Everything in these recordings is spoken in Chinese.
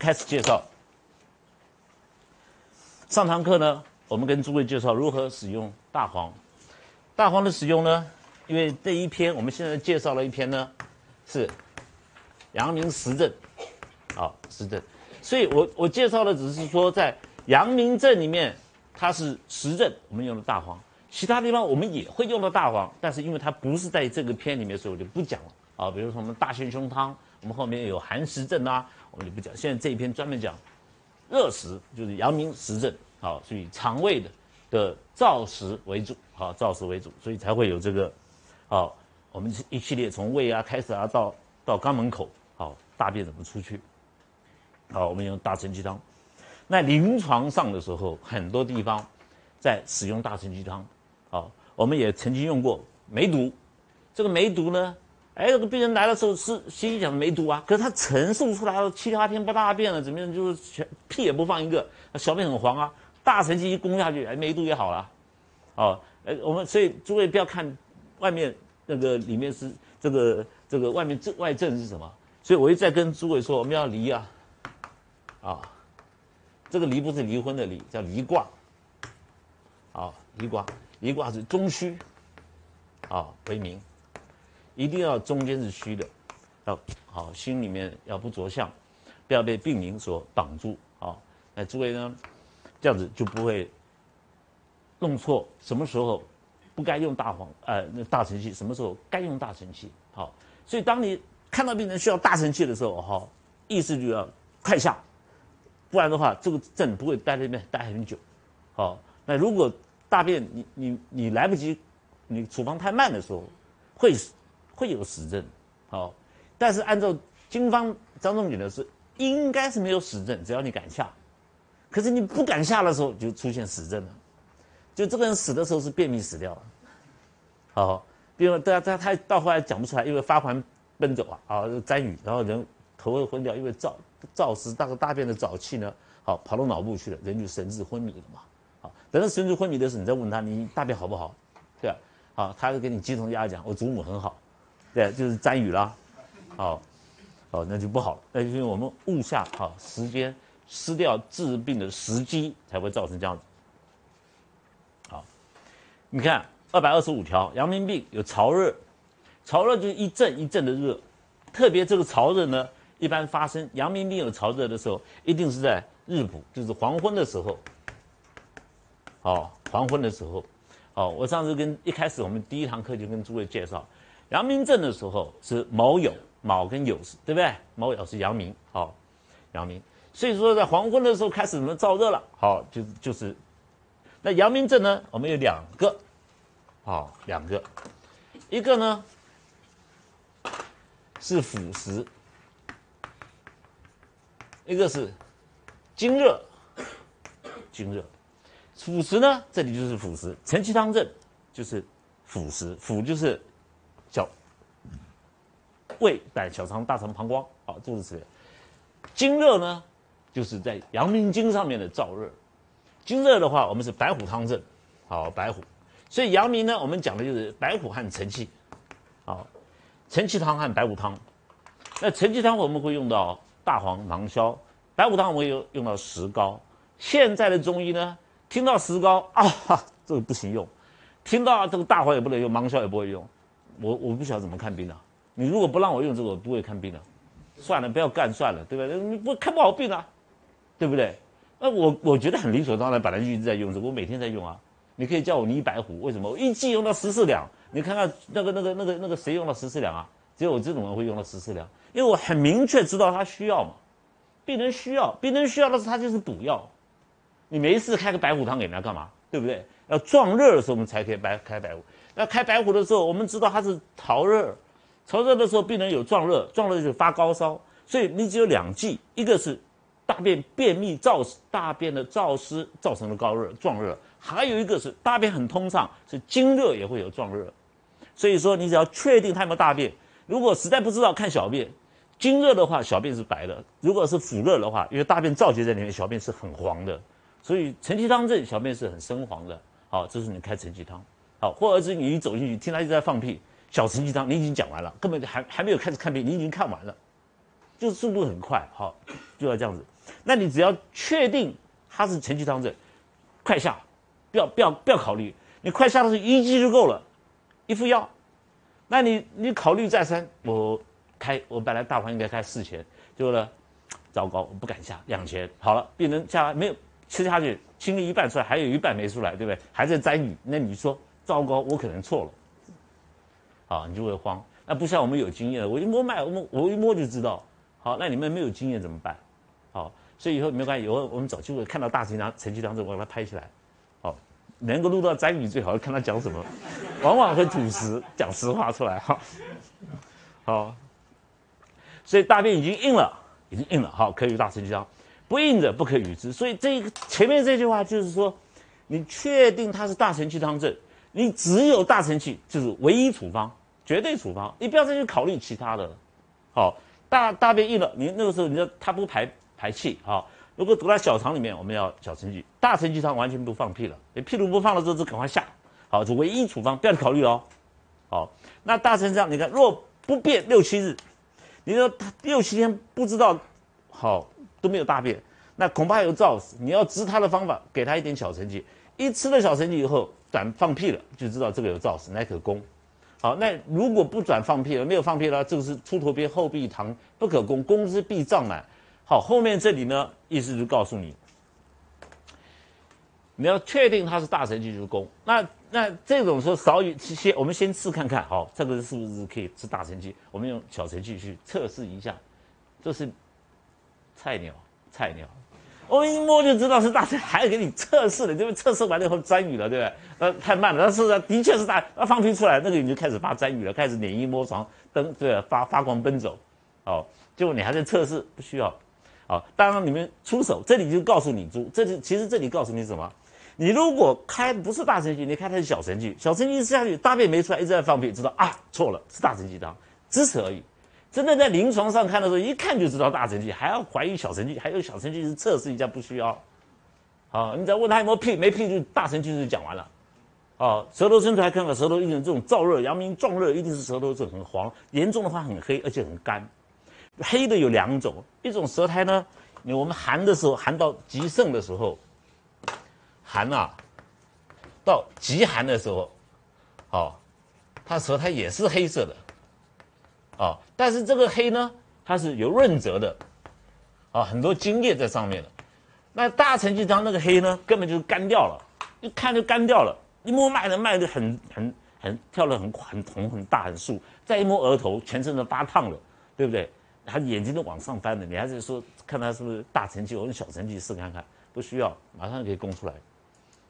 开始介绍。上堂课呢，我们跟诸位介绍如何使用大黄。大黄的使用呢，因为这一篇我们现在介绍了一篇呢，是阳明实证，好实证。所以我我介绍的只是说在阳明症里面它是实证，我们用的大黄。其他地方我们也会用到大黄，但是因为它不是在这个篇里面，所以我就不讲了啊。比如说我们大陷胸汤，我们后面有寒实证啊，我们就不讲。现在这一篇专门讲热食，就是阳明实证，好，所以肠胃的的燥食为主，好，燥食为主，所以才会有这个，好，我们一系列从胃啊开始啊，到到肛门口，好，大便怎么出去，好，我们用大承气汤。那临床上的时候，很多地方在使用大承气汤。好，我们也曾经用过梅毒，这个梅毒呢，哎，这个病人来的时候是西医讲梅毒啊，可是他陈述出来了七八天不大便了，怎么样，就是全屁也不放一个，小便很黄啊，大神气一攻下去，哎，梅毒也好了，哦，哎，我们所以诸位不要看外面那个里面是这个这个外面症外症是什么，所以我一再跟诸位说，我们要离啊，啊，这个离不是离婚的离，叫离卦，啊，离卦。离卦是中虚，啊为明，一定要中间是虚的，要好心里面要不着相，不要被病名所挡住啊。那诸位呢，这样子就不会弄错什么时候不该用大黄呃那大承气，什么时候该用大承气。好，所以当你看到病人需要大承气的时候，哈，意思就要快下，不然的话这个症不会待在那边待很久。好，那如果大便，你你你来不及，你处方太慢的时候，会会有死症，好，但是按照经方张仲景的是，应该是没有死症，只要你敢下，可是你不敢下的时候就出现死症了，就这个人死的时候是便秘死掉了，好，因为他他他到后来讲不出来，因为发狂奔走啊，啊沾雨，然后人头会昏掉，因为燥燥湿，大个大便的沼气呢，好跑到脑部去了，人就神志昏迷了嘛。好，等到神志昏迷的时候，你再问他你大便好不好，对吧？好，他就给你鸡同鸭讲，我祖母很好，对，就是沾雨啦，好，好，那就不好，那就因为我们误下好时间，失掉治病的时机，才会造成这样子。好，你看二百二十五条，阳明病有潮热，潮热就是一阵一阵的热，特别这个潮热呢，一般发生阳明病有潮热的时候，一定是在日补，就是黄昏的时候。哦，黄昏的时候，哦，我上次跟一开始我们第一堂课就跟诸位介绍，阳明症的时候是卯酉，卯跟酉是，对不对？卯酉是阳明，好，阳明，所以说在黄昏的时候开始什么燥热了，好，就就是，那阳明症呢，我们有两个，好，两个，一个呢是腐蚀，一个是经热，经热。腐蚀呢？这里就是腐蚀，承气汤症就是腐蚀，腐就是小胃、胆、小肠、大肠、膀胱，好，诸如此类。经热呢，就是在阳明经上面的燥热。经热的话，我们是白虎汤症，好，白虎。所以阳明呢，我们讲的就是白虎和承气，好，承气汤和白虎汤。那承气汤我们会用到大黄、芒硝，白虎汤我们会用到石膏。现在的中医呢？听到石膏啊，这个不行用；听到这个大黄也不能用，芒硝也不会用。我我不晓得怎么看病了。你如果不让我用这个，我不会看病的。算了，不要干算了，对不对？你不看不好病啊，对不对？那我我觉得很理所当然，本来就一直在用这个，我每天在用啊。你可以叫我倪白虎，为什么？我一剂用到十四两。你看看那个那个那个那个谁用了十四两啊？只有我这种人会用到十四两，因为我很明确知道他需要嘛。病人需要，病人需要的是他就是补药。你没事开个白虎汤给人家干嘛？对不对？要壮热的时候我们才可以白开白虎。那开白虎的时候，我们知道它是潮热，潮热的时候病人有壮热，壮热就发高烧。所以你只有两剂，一个是大便便秘燥大便的燥湿造成的高热壮热，还有一个是大便很通畅，是经热也会有壮热。所以说你只要确定他有没有大便，如果实在不知道看小便，经热的话小便是白的，如果是腐热的话，因为大便燥结在里面，小便是很黄的。所以承气汤症小便是很深黄的，好，这是你开承气汤，好，或者是你一走进去听他一直在放屁，小承气汤你已经讲完了，根本还还没有开始看病，你已经看完了，就是速度很快，好，就要这样子。那你只要确定他是承气汤症，快下，不要不要不要考虑，你快下的时候一剂就够了，一副药。那你你考虑再三，我开我本来大黄应该开四千，结果呢，糟糕，我不敢下两千。好了，病人下来没有吃下去，清了一半出来，还有一半没出来，对不对？还在沾雨，那你说糟糕，我可能错了。好，你就会慌。那不像我们有经验，我一摸脉，我我一摸就知道。好，那你们没有经验怎么办？好，所以以后没关系，以后我们找机会看到大成当成绩当中，我把它拍起来。好，能够录到詹宇最好，看他讲什么，往往会吐实，讲实话出来。哈，好，所以大便已经硬了，已经硬了，好，可以大成绩汤。不硬的不可与之。所以这个前面这句话就是说，你确定它是大承气汤症，你只有大承气就是唯一处方。绝对处方，你不要再去考虑其他的。好，大大便硬了，你那个时候你要它不排排气啊。如果堵在小肠里面，我们要小承气，大承气汤完全不放屁了。你屁都不放了之后，就赶快下。好，就唯一处方，不要去考虑哦。好，那大成这样，你看若不变六七日，你说六七天不知道好都没有大便，那恐怕有燥死。你要治他的方法，给他一点小承气，一吃了小承气以后，转放屁了，就知道这个有燥死，乃可攻。好，那如果不转放屁了，没有放屁了，这个是出头边后壁堂不可攻，攻之必胀满。好，后面这里呢，意思就告诉你，你要确定它是大成气就是攻。那那这种说少于先，我们先试看看，好，这个是不是可以是大成气？我们用小成气去测试一下，这是菜鸟，菜鸟。我一摸就知道是大神，还要给你测试的，对不对？测试完了以后沾雨了，对不对？呃，太慢了。但是的确是大，那放屁出来，那个你就开始发沾雨了，开始脸一摸床灯，对，发发光奔走。哦，结果你还在测试，不需要。好，当然你们出手，这里就告诉你，猪，这里其实这里告诉你什么？你如果开不是大成气，你开的是小成气，小成气吃下去，大便没出来，一直在放屁，知道啊，错了，是大成气汤，只此而已。真的在临床上看的时候，一看就知道大成绩，还要怀疑小成绩，还有小成绩是测试一下，不需要。好，你只要问他有没有屁，没屁就大成绩就讲完了。哦，舌头伸出来看看，舌头一种这种燥热，阳明壮热，一定是舌头是很黄，严重的话很黑，而且很干。黑的有两种，一种舌苔呢，我们寒的时候，寒到极盛的时候，寒啊，到极寒的时候，哦，它舌苔也是黑色的。啊，但是这个黑呢，它是有润泽的，啊，很多津液在上面的。那大承气汤那个黑呢，根本就是干掉了，一看就干掉了。一摸脉的脉就很很很跳得很很红很大很竖，再一摸额头，全身都发烫了，对不对？他眼睛都往上翻的，你还是说看他是不是大成绩，我用小成绩试看看，不需要，马上可以供出来。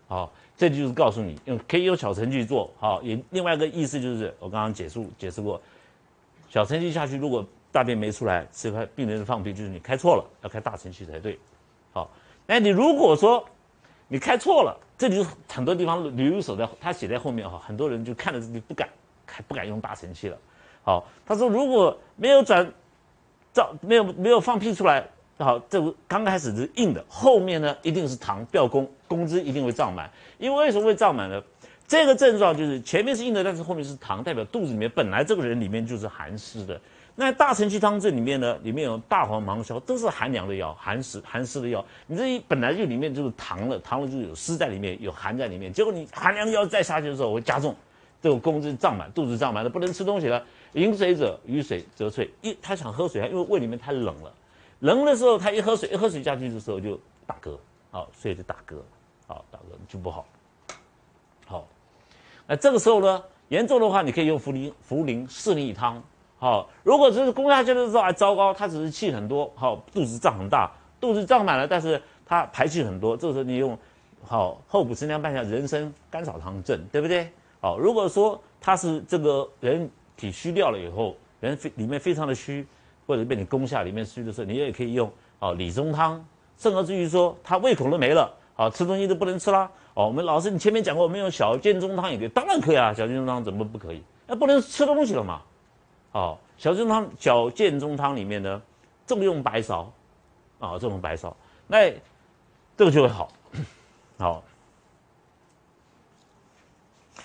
好，这就是告诉你，用可以用小承气做好。也另外一个意思就是我刚刚解释解释过。小程序下去，如果大便没出来，这块病人的放屁就是你开错了，要开大程序才对。好，那你如果说你开错了，这里很多地方留一手在，他写在后面哈，很多人就看了这里不敢开，不敢用大程序了。好，他说如果没有转燥，没有没有放屁出来，好，这刚开始是硬的，后面呢一定是糖掉工工资一定会胀满。因为为什么会胀满呢？这个症状就是前面是硬的，但是后面是糖，代表肚子里面本来这个人里面就是寒湿的。那大承气汤这里面呢，里面有大黄、芒硝，都是寒凉的药，寒湿、寒湿的药。你这一本来就里面就是糖了，糖了就有湿在里面，有寒在里面。结果你寒凉药再下去的时候，会加重这个宫子胀满，肚子胀满了，不能吃东西了。饮水者，雨水则退。一他想喝水，因为胃里面太冷了，冷的时候他一喝水，一喝水下去的时候就打嗝，好，所以就打嗝，好打嗝就不好。那这个时候呢，严重的话，你可以用茯苓茯苓四逆汤。好，如果只是攻下去的时候还糟糕，他只是气很多，好，肚子胀很大，肚子胀满了，但是他排气很多，这个时候你用好后补生姜半夏人参甘草汤证，对不对？好，如果说他是这个人体虚掉了以后，人非里面非常的虚，或者被你攻下里面虚的时候，你也可以用哦理中汤，甚而至于说他胃口都没了，啊吃东西都不能吃啦。哦，我们老师，你前面讲过，我们用小建中汤也可以，当然可以啊，小建中汤怎么不可以？那不能吃东西了嘛？哦，小建中汤，小建中汤里面呢，重用白芍，啊，重用白芍，那这个就会好，好。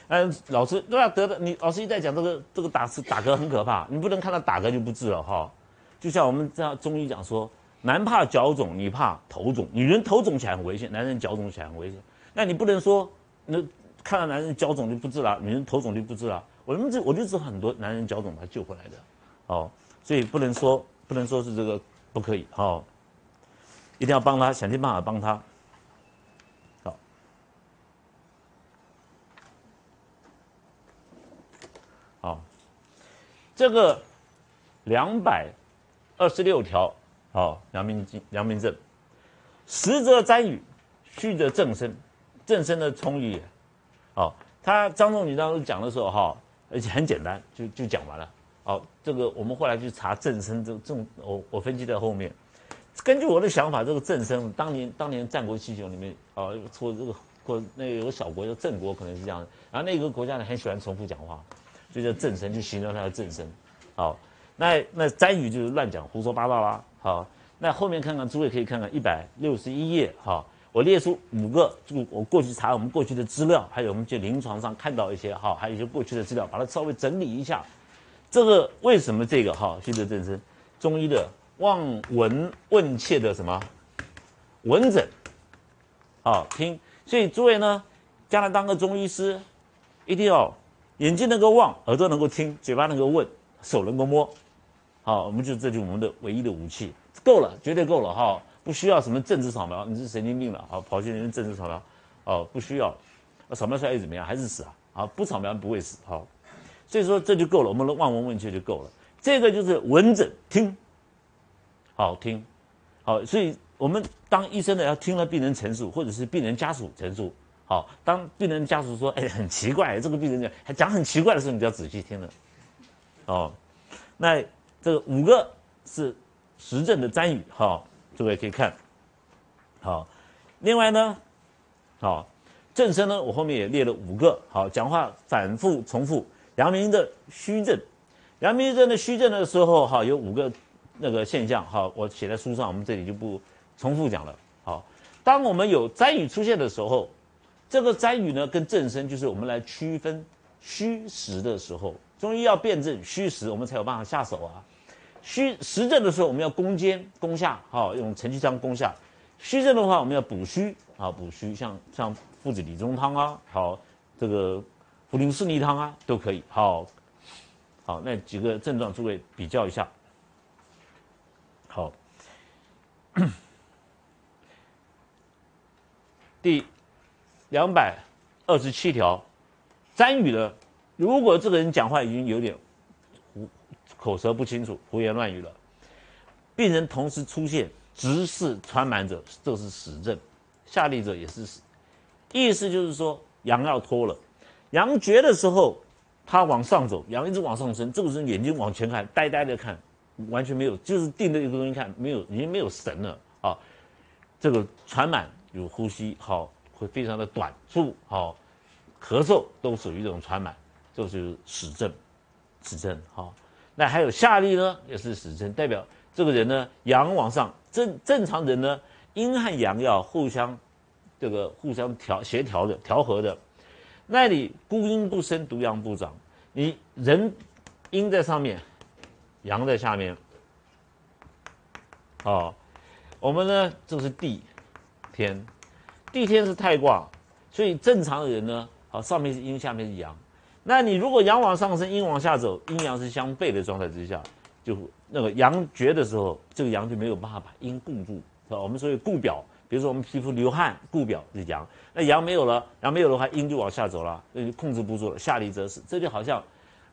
嗯，老师对啊，得的，你老师一再讲这个这个打打嗝很可怕，你不能看到打嗝就不治了哈。就像我们这样中医讲说，男怕脚肿，女怕头肿。女人头肿起来很危险，男人脚肿起来很危险。那你不能说，那看到男人脚肿就不治了，女人头肿就不治了。我们这我就知道很多男人脚肿把他救回来的，哦，所以不能说不能说是这个不可以，哦，一定要帮他，想尽办法帮他。好，好，这个两百二十六条。好，阳明经，阳明症，实则占语，虚则正身，正身的充裕。好，他张仲景当时讲的时候，哈，而且很简单，就就讲完了。好，这个我们后来去查正身，这这我我分析在后面。根据我的想法，这个正身，当年当年战国七雄里面，啊，出这个国那个有个小国叫郑国，可能是这样。然后那个国家呢，很喜欢重复讲话，就叫正身，就形容他的正身。好。那那詹宇就是乱讲胡说八道啦。好，那后面看看诸位可以看看一百六十一页。好，我列出五个，就我过去查我们过去的资料，还有我们在临床上看到一些哈，还有一些过去的资料，把它稍微整理一下。这个为什么这个哈虚则正身？中医的望闻问切的什么闻诊？好听，所以诸位呢，将来当个中医师，一定要眼睛能够望，耳朵能够听，嘴巴能够问，手能够摸。好，我们就这就我们的唯一的武器，够了，绝对够了哈，不需要什么政治扫描，你是神经病了，好，跑去人政治扫描，哦，不需要，扫描出来又怎么样？还是死啊？好，不扫描不会死，好，所以说这就够了，我们的望闻问切就够了，这个就是闻诊听，好听，好，所以我们当医生的要听了病人陈述，或者是病人家属陈述，好，当病人家属说，哎，很奇怪，这个病人讲还讲很奇怪的时候，你就要仔细听了，哦，那。这个五个是实证的占语，哈，诸位可以看，好。另外呢，好，正声呢，我后面也列了五个，好，讲话反复重复。阳明的虚症，阳明症的虚症的时候，哈，有五个那个现象，哈，我写在书上，我们这里就不重复讲了。好，当我们有占语出现的时候，这个占语呢，跟正声就是我们来区分虚实的时候，中医要辨证虚实，我们才有办法下手啊。虚实症的时候，我们要攻坚攻下，好用承气汤攻下；虚症的话，我们要补虚，啊补虚，像像附子理中汤啊，好这个茯苓四逆汤啊，都可以。好，好那几个症状，诸位比较一下。好，第两百二十七条，詹宇的。如果这个人讲话已经有点。口舌不清楚、胡言乱语了，病人同时出现直视传满者，这是实症；下利者也是实。意思就是说，阳要脱了，阳绝的时候，他往上走，阳一直往上升，这个人眼睛往前看，呆呆的看，完全没有，就是定着一个东西看，没有，已经没有神了啊。这个传满有呼吸，好，会非常的短促，好，咳嗽都属于这种传满，这就是实症，实症，好。那还有下利呢，也是死症，代表这个人呢，阳往上，正正常人呢，阴和阳要互相，这个互相调协调的调和的。那你孤阴不生，独阳不长，你人阴在上面，阳在下面，哦，我们呢，这是地天，地天是太卦，所以正常的人呢，好，上面是阴，下面是阳。那你如果阳往上升，阴往下走，阴阳是相悖的状态之下，就那个阳绝的时候，这个阳就没有办法把阴固住，是吧？我们所谓固表，比如说我们皮肤流汗，固表是阳，那阳没有了，阳没有的话，阴就往下走了，那就控制不住了，下利则死。这就好像，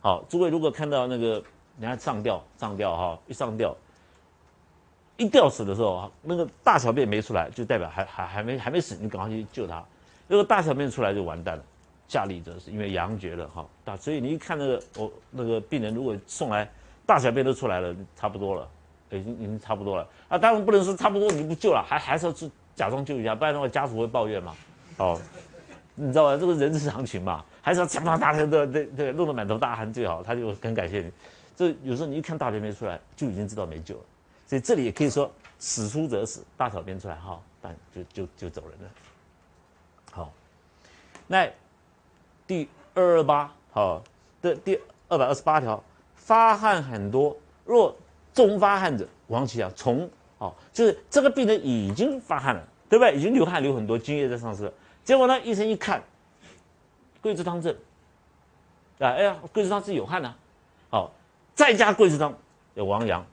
好，诸位如果看到那个你看上吊，上吊哈，一上吊，一吊死的时候，那个大小便没出来，就代表还还还没还没死，你赶快去救他。如果大小便出来，就完蛋了。下利者是因为阳绝了哈，大所以你一看那个我那个病人如果送来大小便都出来了，差不多了，已经已经差不多了啊。当然不能说差不多你不救了，还还是要去假装救一下，不然的话家属会抱怨嘛。哦，你知道吧？这个人之常情嘛，还是要强大大声的对对，弄得满头大汗最好，他就很感谢你。这有时候你一看大便没出来，就已经知道没救了。所以这里也可以说死出则死，大小便出来哈，但就就就走人了。好，那。第二二八好的第二百二十八条，发汗很多，若中发汗者，王其啊从好，就是这个病人已经发汗了，对不对？已经流汗流很多，津液在上升。结果呢，医生一看，桂枝汤症，啊，哎呀，桂枝汤是有汗的，好，再加桂枝汤有王阳，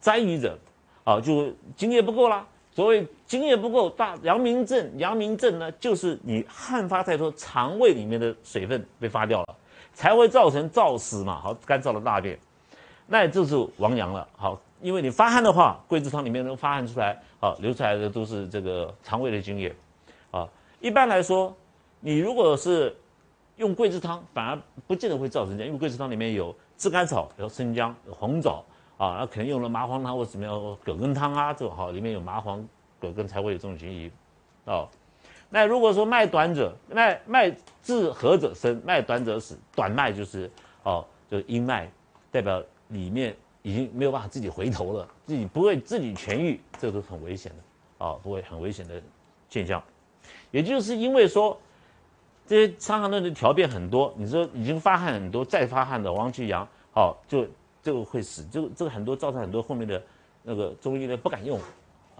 沾瘀者，啊，就津液不够啦。所谓津液不够，大阳明症，阳明症呢，就是你汗发太多，肠胃里面的水分被发掉了，才会造成燥湿嘛，好，干燥的大便，那就是亡阳了，好，因为你发汗的话，桂枝汤里面能发汗出来，好，流出来的都是这个肠胃的津液，啊。一般来说，你如果是用桂枝汤，反而不见得会造成这样，因为桂枝汤里面有炙甘草、有生姜、有红枣啊，那可能用了麻黄汤或者什么样葛根汤啊，这种哈里面有麻黄、葛根才会有这种情形哦。那如果说脉短者，脉脉自合者生，脉短者死。短脉就是哦，就是阴脉，代表里面已经没有办法自己回头了，自己不会自己痊愈，这都很危险的啊，不会很危险的现象。也就是因为说，这些伤寒论的条变很多，你说已经发汗很多，再发汗的王其阳，好，就这个会死，这个这个很多造成很多后面的那个中医呢不敢用，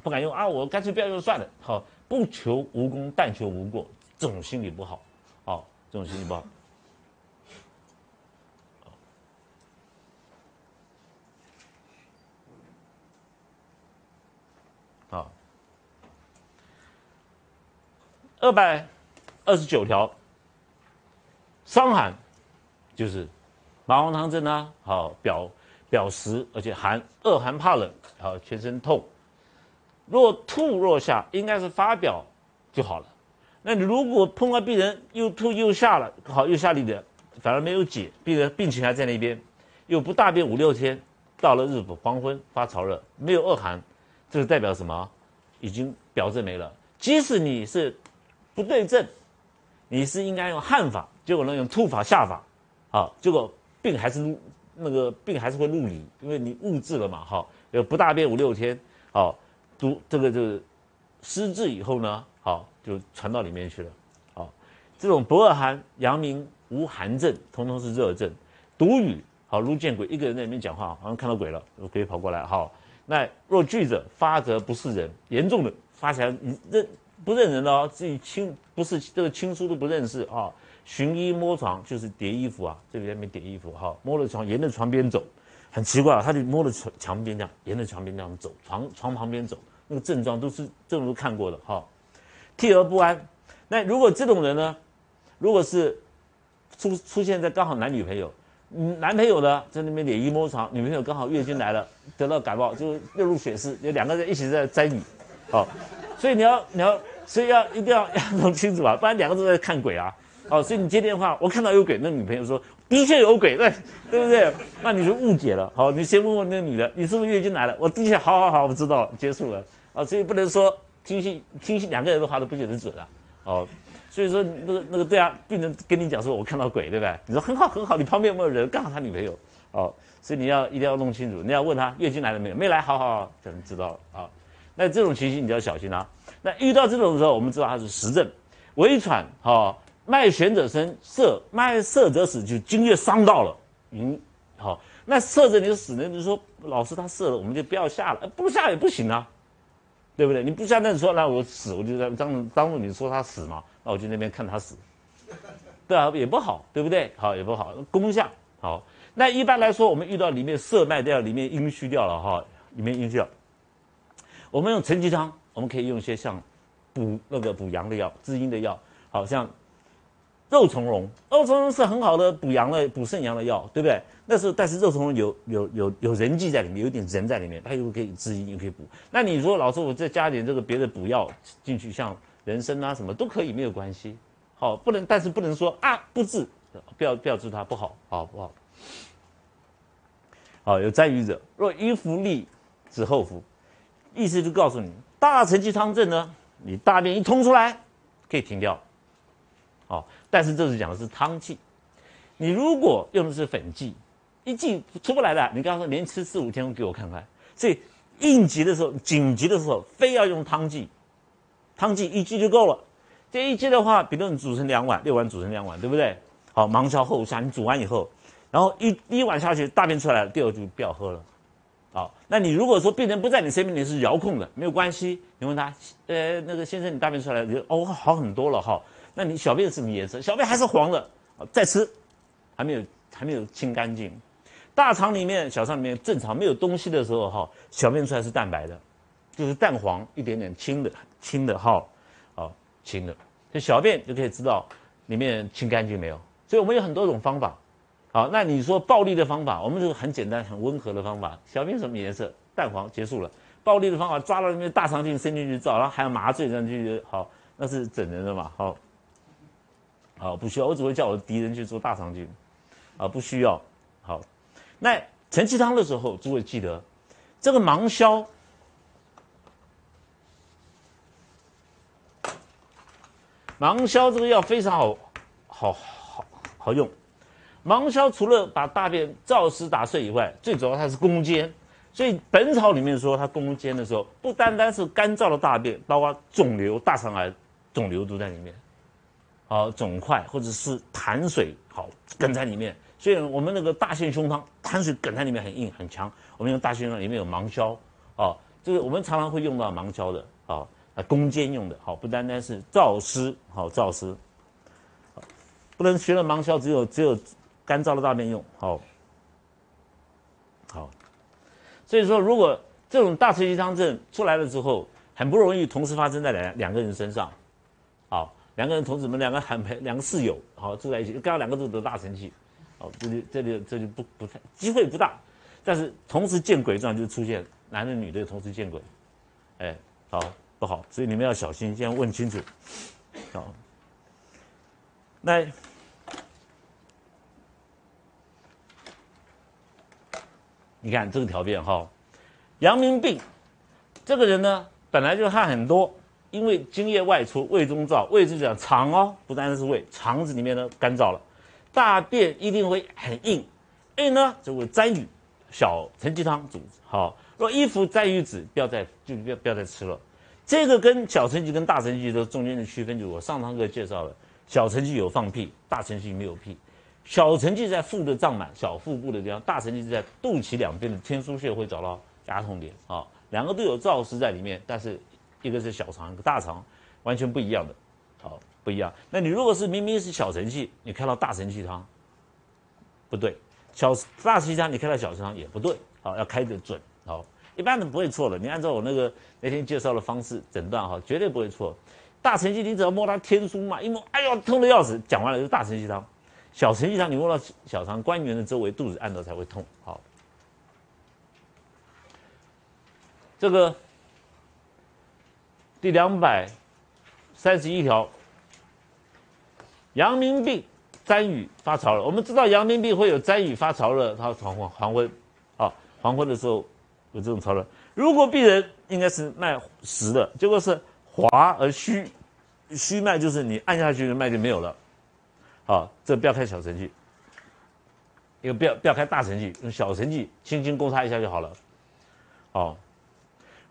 不敢用啊，我干脆不要用算了，好，不求无功，但求无过，这种心理不好，好，这种心理不好，好。二百二十九条，伤寒就是麻黄汤症呢，好表表实，而且寒恶寒怕冷，好全身痛，若吐若下，应该是发表就好了。那你如果碰到病人又吐又下了，好又下痢的，反而没有解，病人病情还在那边，又不大便五六天，到了日黄昏发潮热，没有恶寒，这是代表什么？已经表证没了。即使你是不对症，你是应该用汗法，结果呢用吐法下法，好，结果病还是入那个病还是会入里，因为你误治了嘛，哈，有不大便五六天，好，毒这个就是失治以后呢，好就传到里面去了，好，这种不恶寒、阳明无寒症，通通是热症，毒语好如见鬼，一个人在里面讲话，好像看到鬼了，鬼跑过来，好，那若惧者发则不是人，严重的发起来你认。不认人哦，自己亲不是这个亲疏都不认识啊。寻衣摸床就是叠衣服啊，这边没叠衣服哈，摸着床沿着床边走，很奇怪啊，他就摸着墙墙边这样，沿着床边这样走，床床旁边走，那个症状都是这种都看过的哈。涕而不安，那如果这种人呢，如果是出出现在刚好男女朋友，男朋友呢在那边脸衣摸床，女朋友刚好月经来了，得到感冒就热入血丝，有两个人一起在摘你，好，所以你要你要。所以要一定要要弄清楚啊，不然两个都在看鬼啊。哦，所以你接电话，我看到有鬼，那女朋友说的确有鬼，对对不对？那你就误解了。好，你先问问那个女的，你是不是月经来了？我的确，好好好，我知道，结束了。啊，所以不能说听信听信两个人的话都不觉得准啊。哦，所以说那个那个对啊，病人跟你讲说我看到鬼，对不对？你说很好很好，你旁边有没有人？刚好他女朋友。哦，所以你要一定要弄清楚，你要问他月经来了没有？没来，好好好，就能知道了啊。那这种情形你就要小心啦。那遇到这种时候，我们知道它是实症，微喘，哈，脉弦者生，涩，脉涩者死，就津液伤到了，嗯，好，那涩着你就死呢？你说老师他涩了，我们就不要下了，不下也不行啊，对不对？你不下，那你说那我死，我就在当当着你说他死嘛，那我就那边看他死，对啊，也不好，对不对？好，也不好，功效好。那一般来说，我们遇到里面涩卖掉，里面阴虚掉了哈，里面阴虚掉。我们用承气汤，我们可以用一些像补那个补阳的药、滋阴的药，好像肉苁蓉。肉苁蓉是很好的补阳的、补肾阳的药，对不对？那是但是肉苁蓉有有有有人剂在里面，有点人在里面，它又可以滋阴，又可以补。那你说老师，我再加点这个别的补药进去，像人参啊什么都可以，没有关系。好，不能，但是不能说啊不治，不要不要治它不好，好不好？好，有沾瘀者，若一服利，止后服。意思就告诉你，大承气汤症呢，你大便一通出来，可以停掉，哦，但是这是讲的是汤剂，你如果用的是粉剂，一剂出不来的，你刚刚说连吃四五天给我看看，所以应急的时候、紧急的时候，非要用汤剂，汤剂一剂就够了，这一剂的话，比如你煮成两碗，六碗煮成两碗，对不对？好，忙消后下，你煮完以后，然后一一碗下去，大便出来了，第二就不要喝了。好，那你如果说病人不在你身边，你是遥控的，没有关系。你问他，呃，那个先生，你大便出来了，哦，好很多了哈。那你小便是什么颜色？小便还是黄的，再吃，还没有还没有清干净。大肠里面、小肠里面正常没有东西的时候哈，小便出来是蛋白的，就是淡黄一点点清的清的哈，哦清的，就小便就可以知道里面清干净没有。所以我们有很多种方法。好，那你说暴力的方法，我们这个很简单、很温和的方法，小便什么颜色？淡黄，结束了。暴力的方法，抓到里面大肠镜伸进去照，然后还要麻醉上去，好，那是整人的嘛？好，好，不需要，我只会叫我的敌人去做大肠镜，啊，不需要。好，那承气汤的时候，诸位记得，这个芒硝，芒硝这个药非常好，好好好用。芒硝除了把大便燥湿打碎以外，最主要它是攻坚，所以《本草》里面说它攻坚的时候，不单单是干燥的大便，包括肿瘤、大肠癌肿瘤都在里面，好肿块或者是痰水好梗在里面。所以我们那个大陷胸汤，痰水梗在里面很硬很强，我们用大陷胸汤里面有芒硝，哦，这个我们常常会用到芒硝的，哦，啊攻坚用的，好不单单是燥湿，好燥湿，不能学了芒硝只有只有。干燥的大便用好，好，所以说如果这种大承气汤症出来了之后，很不容易同时发生在两两个人身上，好，两个人同时们两个很朋两个室友好住在一起，刚好两个都得大神气，好，这里这里这里不不太机会不大，但是同时见鬼状就出现男的女的同时见鬼，哎，好不好？所以你们要小心，先问清楚，好，那。你看这个条件哈，阳明病，这个人呢本来就汗很多，因为津液外出，胃中燥，胃是讲肠哦，不单单是胃，肠子里面呢干燥了，大便一定会很硬，硬呢就会沾雨，小承气汤主好，若衣服沾雨子，不要再就不要不要再吃了。这个跟小承气跟大承气的中间的区分，就是我上堂课介绍了，小承气有放屁，大承气没有屁。小承气在腹的胀满，小腹部的地方；大承气在肚脐两边的天枢穴会找到压痛点啊。两个都有燥湿在里面，但是一个是小肠，一个大肠，完全不一样的，好不一样。那你如果是明明是小承气，你看到大承气汤，不对；小大承气汤你看到小承汤也不对，好要开得准，好一般的不会错的。你按照我那个那天介绍的方式诊断哈，绝对不会错。大承气你只要摸它天枢嘛，一摸，哎呦痛的要死，讲完了就是大承气汤。小承气汤，你摸到小肠关元的周围，肚子按到才会痛。好，这个第两百三十一条，阳明病沾雨发潮热。我们知道阳明病会有沾雨发潮热，它黄昏黄昏，啊，黄昏的时候有这种潮热。如果病人应该是脉实的，结果是滑而虚，虚脉就是你按下去的脉就没有了。好，这不要开小程序，因为不要不要开大程序，用小程序轻轻勾擦一下就好了。好，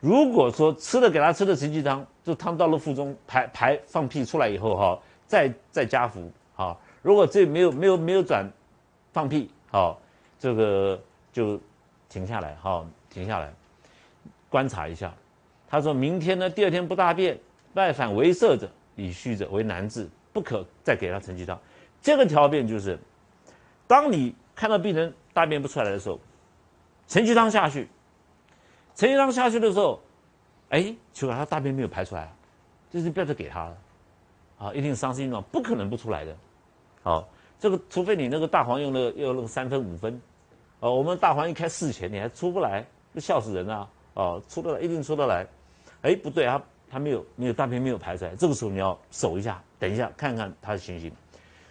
如果说吃了给他吃的承气汤，这汤到了腹中排排放屁出来以后哈，再再加服。好，如果这没有没有没有转放屁，好，这个就停下来，哈，停下来观察一下。他说明天呢，第二天不大便，外反为涩者，以虚者为难治，不可再给他承气汤。这个条件就是，当你看到病人大便不出来的时候，承气汤下去，承气汤下去的时候，哎，结果他大便没有排出来，这是不要再给他了，啊，一定伤心了，不可能不出来的，好，这个除非你那个大黄用了用了三分五分，哦，我们大黄一开四钱，你还出不来，那笑死人啊，哦，出得来一定出得来，哎，不对啊，他没有没有大便没有排出来，这个时候你要守一下，等一下看看他的情形。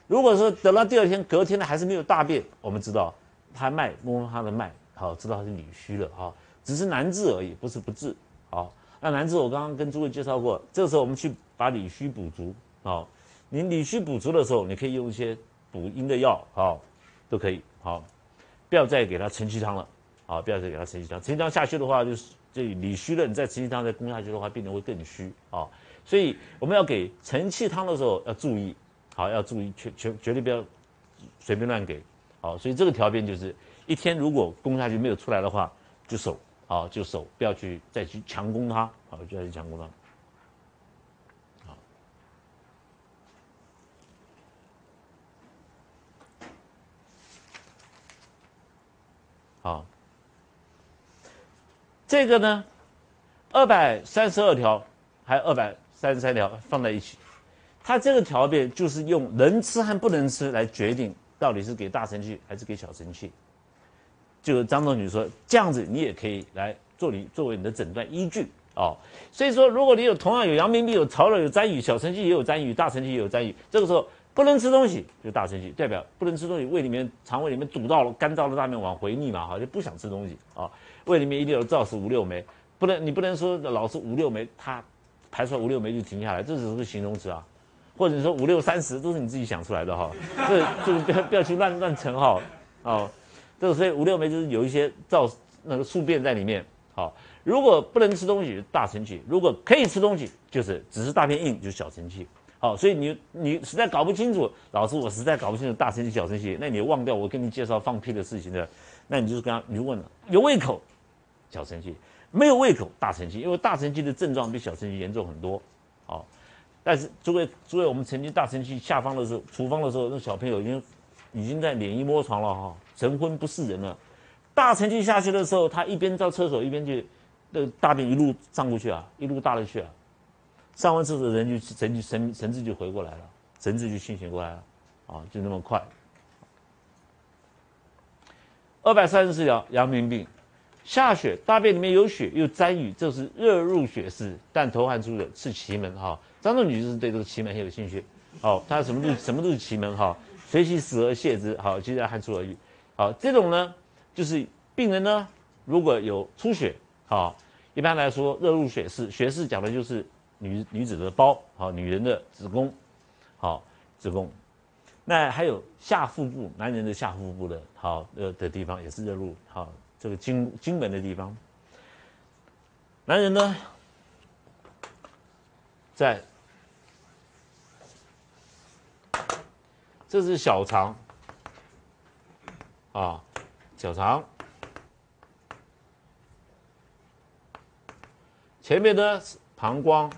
如果说等到第二天、隔天呢，还是没有大便，我们知道他脉摸摸他的脉，好，知道他是里虚了，哈，只是难治而已，不是不治，好，那难治我刚刚跟诸位介绍过，这个时候我们去把里虚补足，好，你里虚补足的时候，你可以用一些补阴的药，好，都可以，好，不要再给他承气汤了，好，不要再给他承气汤，承气汤下去的话，就是这里虚了，你再承气汤再攻下去的话，病人会更虚，啊，所以我们要给承气汤的时候要注意。好，要注意，绝绝绝对不要随便乱给。好，所以这个条件就是，一天如果攻下去没有出来的话，就守，好就守，不要去再去强攻它，好就要去强攻它。好，这个呢，二百三十二条还有二百三十三条放在一起，它这个条变就是用能吃和不能吃来决定到底是给大神器还是给小神器。就张仲景说，这样子你也可以来做你作为你的诊断依据哦。所以说，如果你有同样有阳明病、有潮热、有沾雨，小承气也有沾雨，大承气也有沾雨，这个时候。不能吃东西就大承气，代表不能吃东西，胃里面、肠胃里面堵到了，干燥的大便往回逆嘛，哈，就不想吃东西啊。胃里面一定有燥是五六枚，不能你不能说老是五六枚，它排出来五六枚就停下来，这只是个形容词啊。或者说五六三十都是你自己想出来的哈，这这个不要不要去乱乱乘哈，哦，这个所以五六枚就是有一些燥那个宿便在里面。好，如果不能吃东西大承气，如果可以吃东西就是只是大便硬就是小承气。好，所以你你实在搞不清楚，老师我实在搞不清楚大承气小承气，那你忘掉我跟你介绍放屁的事情的，那你就是跟他你就问了，有胃口，小承气，没有胃口大承气，因为大承气的症状比小承气严重很多。好，但是诸位诸位，我们曾经大承气下方的时候，处方的时候，那小朋友已经已经在脸一摸床了哈，神昏不是人了。大承气下去的时候，他一边到厕所一边去，那大便一路上过去啊，一路大了去啊。上完厕所，人就神就神神志就回过来了，神志就清醒过来了，啊，就那么快。二百三十四条，阳明病，下血，大便里面有血又沾雨，这是热入血湿，但头汗出的是奇门哈。张仲景就是对这个奇门很有兴趣，好，他什么都什么都是奇门哈，随其死而泄之，好，接着汗出而愈，好，这种呢就是病人呢如果有出血，好，一般来说热入血室，血室讲的就是。女女子的包，好，女人的子宫，好，子宫，那还有下腹部，男人的下腹部的，好，呃的地方也是热入，好，这个经经门的地方。男人呢，在，这是小肠，啊，小肠，前面的膀胱。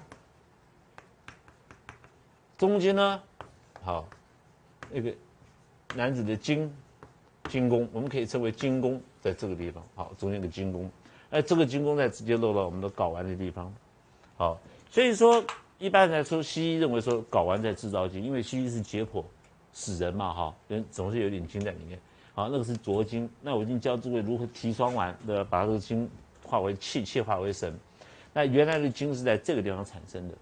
中间呢，好，那个男子的精精宫，我们可以称为精宫，在这个地方，好，中间的精宫，哎，这个精宫在直接落到我们的睾丸的地方，好，所以说一般来说，西医认为说睾丸在制造精，因为西医是解剖。死人嘛，哈，人总是有点精在里面，好，那个是浊精，那我已经教诸位如何提双丸的，把这个精化为气，气化为神，那原来的精是在这个地方产生的，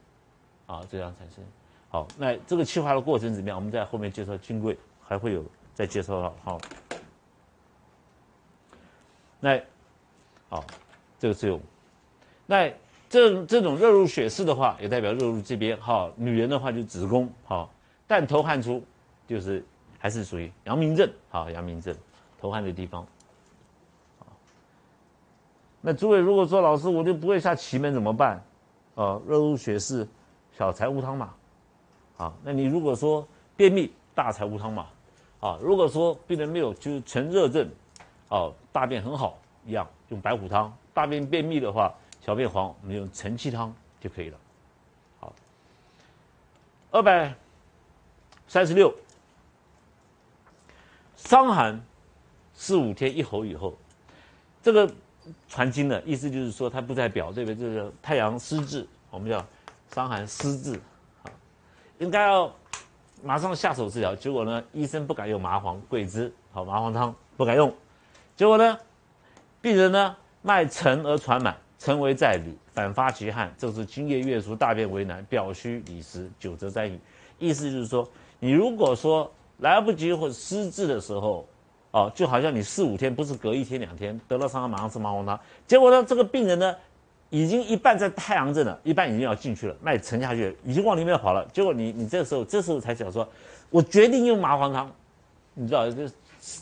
啊，这样产生。好，那这个气化的过程怎么样？我们在后面介绍金匮，还会有再介绍到。好，那好，这个是有。那这这种热入血室的话，也代表热入这边。好，女人的话就子宫。好，但头汗出，就是还是属于阳明症。好，阳明症，头汗的地方。那诸位如果说老师我就不会下奇门怎么办？呃，热入血室，小柴胡汤嘛。啊，那你如果说便秘，大柴胡汤嘛，啊，如果说病人没有就是纯热症，哦，大便很好一样，用白虎汤；大便便秘的话，小便黄，我们用承气汤就可以了。好，二百三十六，伤寒四五天一候以后，这个传经的意思就是说它不在表对不对？就是太阳失治，我们叫伤寒失治。应该要马上下手治疗，结果呢，医生不敢用麻黄、桂枝，好麻黄汤不敢用，结果呢，病人呢脉沉而喘满，沉为在里，反发其汗，这是津液月熟，大便为难，表虚里实，久则沾雨。意思就是说，你如果说来不及或者失智的时候，哦，就好像你四五天不是隔一天两天得了伤寒马上吃麻黄汤，结果呢，这个病人呢。已经一半在太阳症了，一半已经要进去了，脉沉下去，已经往里面跑了。结果你你这时候这时候才想说，我决定用麻黄汤，你知道这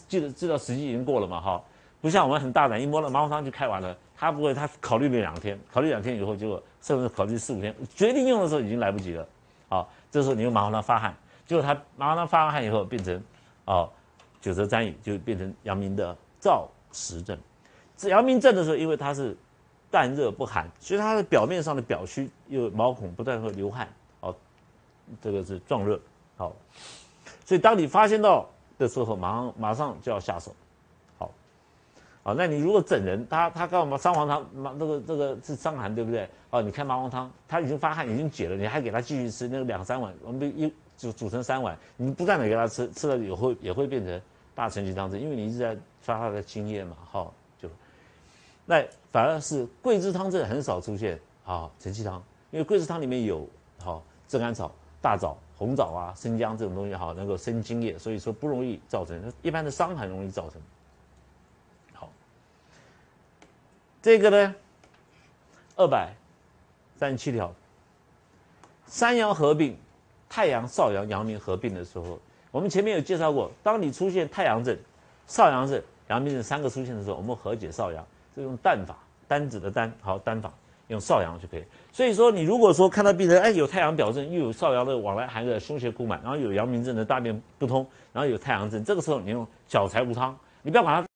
记得知道时机已经过了嘛哈？不像我们很大胆，一摸了麻黄汤就开完了。他不会，他考虑了两天，考虑两天以后，结果甚至考虑四五天，决定用的时候已经来不及了。好，这时候你用麻黄汤发汗，就是他麻黄汤发完汗以后变成，哦，九泽沾雨就变成阳明的燥实症。阳明症的时候，因为它是淡热不寒，所以它的表面上的表虚又毛孔不断会流汗，哦，这个是壮热，好，所以当你发现到的时候，马上马上就要下手，好，好，那你如果整人，他他告诉我们三黄汤，麻这个这个是伤寒，对不对？哦，你开麻黄汤，他已经发汗，已经解了，你还给他继续吃那个两三碗，我们一就煮成三碗，你不断的给他吃，吃了也会也会变成大承气汤汁，因为你一直在发他的津液嘛，好。那反而是桂枝汤这很少出现啊，承气汤，因为桂枝汤里面有好炙甘草、大枣、红枣啊、生姜这种东西，好能够生津液，所以说不容易造成一般的伤寒容易造成。好，这个呢，二百三十七条，三阳合并，太阳、少阳、阳明合并的时候，我们前面有介绍过，当你出现太阳症、少阳症、阳明症三个出现的时候，我们和解少阳。是用单法，单子的单，好单法，用少阳就可以。所以说，你如果说看到病人，哎，有太阳表症，又有少阳的往来含个胸胁鼓满，然后有阳明症的大便不通，然后有太阳症，这个时候你用小柴胡汤，你不要管它